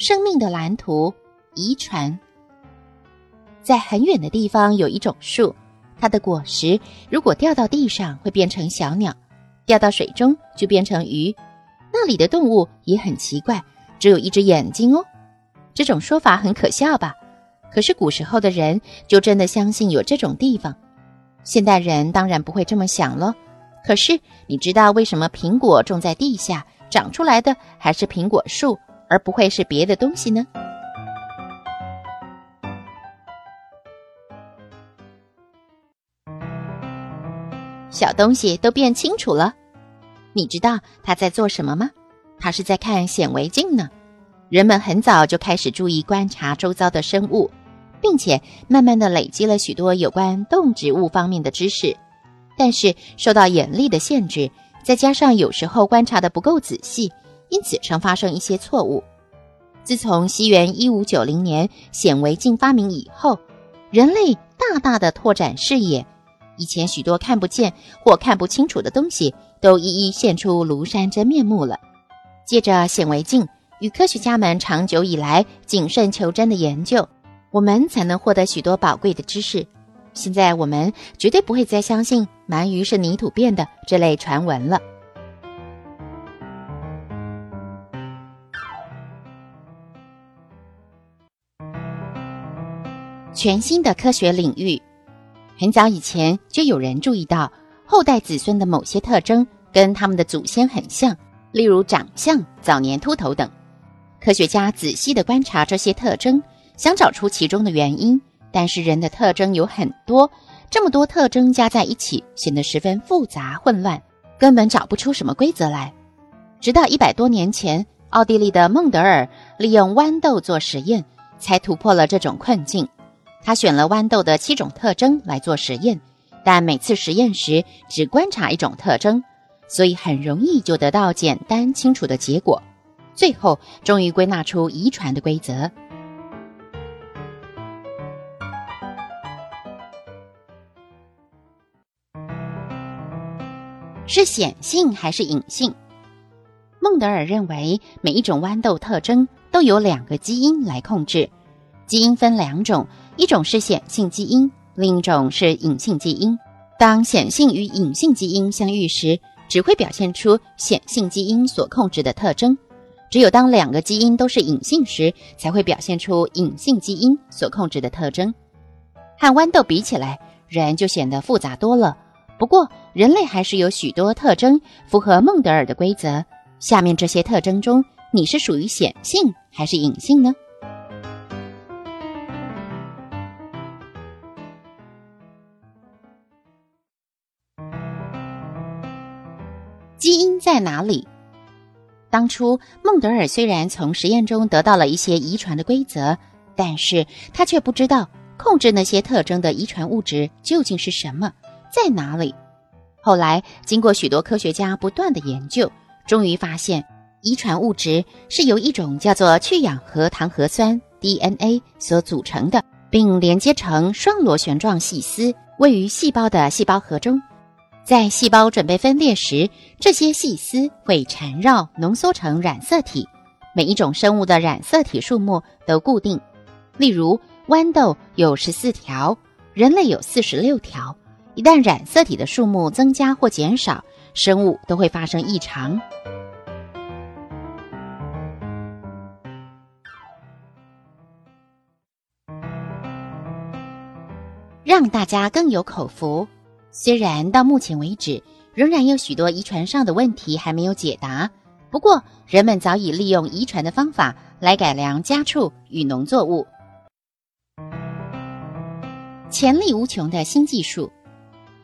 生命的蓝图，遗传。在很远的地方有一种树，它的果实如果掉到地上会变成小鸟，掉到水中就变成鱼。那里的动物也很奇怪，只有一只眼睛哦。这种说法很可笑吧？可是古时候的人就真的相信有这种地方。现代人当然不会这么想了。可是你知道为什么苹果种在地下长出来的还是苹果树？而不会是别的东西呢？小东西都变清楚了，你知道他在做什么吗？他是在看显微镜呢。人们很早就开始注意观察周遭的生物，并且慢慢的累积了许多有关动植物方面的知识。但是受到眼力的限制，再加上有时候观察的不够仔细。因此，常发生一些错误。自从西元一五九零年显微镜发明以后，人类大大的拓展视野，以前许多看不见或看不清楚的东西，都一一现出庐山真面目了。借着显微镜与科学家们长久以来谨慎求真的研究，我们才能获得许多宝贵的知识。现在，我们绝对不会再相信鳗鱼是泥土变的这类传闻了。全新的科学领域，很早以前就有人注意到后代子孙的某些特征跟他们的祖先很像，例如长相、早年秃头等。科学家仔细的观察这些特征，想找出其中的原因。但是人的特征有很多，这么多特征加在一起，显得十分复杂混乱，根本找不出什么规则来。直到一百多年前，奥地利的孟德尔利用豌豆做实验，才突破了这种困境。他选了豌豆的七种特征来做实验，但每次实验时只观察一种特征，所以很容易就得到简单清楚的结果。最后，终于归纳出遗传的规则：是显性还是隐性？孟德尔认为，每一种豌豆特征都有两个基因来控制，基因分两种。一种是显性基因，另一种是隐性基因。当显性与隐性基因相遇时，只会表现出显性基因所控制的特征；只有当两个基因都是隐性时，才会表现出隐性基因所控制的特征。和豌豆比起来，人就显得复杂多了。不过，人类还是有许多特征符合孟德尔的规则。下面这些特征中，你是属于显性还是隐性呢？基因在哪里？当初孟德尔虽然从实验中得到了一些遗传的规则，但是他却不知道控制那些特征的遗传物质究竟是什么，在哪里。后来经过许多科学家不断的研究，终于发现遗传物质是由一种叫做去氧核糖核酸 （DNA） 所组成的，并连接成双螺旋状细丝，位于细胞的细胞核中。在细胞准备分裂时，这些细丝会缠绕浓缩成染色体。每一种生物的染色体数目都固定，例如豌豆有十四条，人类有四十六条。一旦染色体的数目增加或减少，生物都会发生异常。让大家更有口福。虽然到目前为止仍然有许多遗传上的问题还没有解答，不过人们早已利用遗传的方法来改良家畜与农作物。潜力无穷的新技术，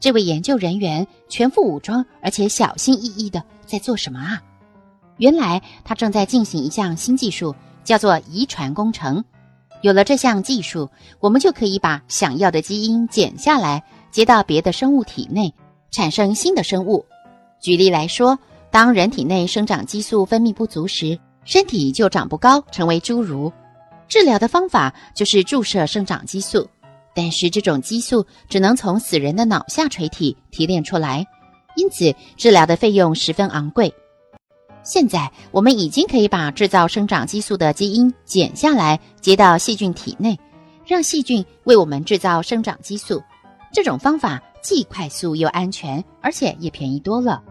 这位研究人员全副武装，而且小心翼翼的在做什么啊？原来他正在进行一项新技术，叫做遗传工程。有了这项技术，我们就可以把想要的基因剪下来，接到别的生物体内，产生新的生物。举例来说，当人体内生长激素分泌不足时，身体就长不高，成为侏儒。治疗的方法就是注射生长激素。但是这种激素只能从死人的脑下垂体提炼出来，因此治疗的费用十分昂贵。现在我们已经可以把制造生长激素的基因剪下来，接到细菌体内，让细菌为我们制造生长激素。这种方法既快速又安全，而且也便宜多了。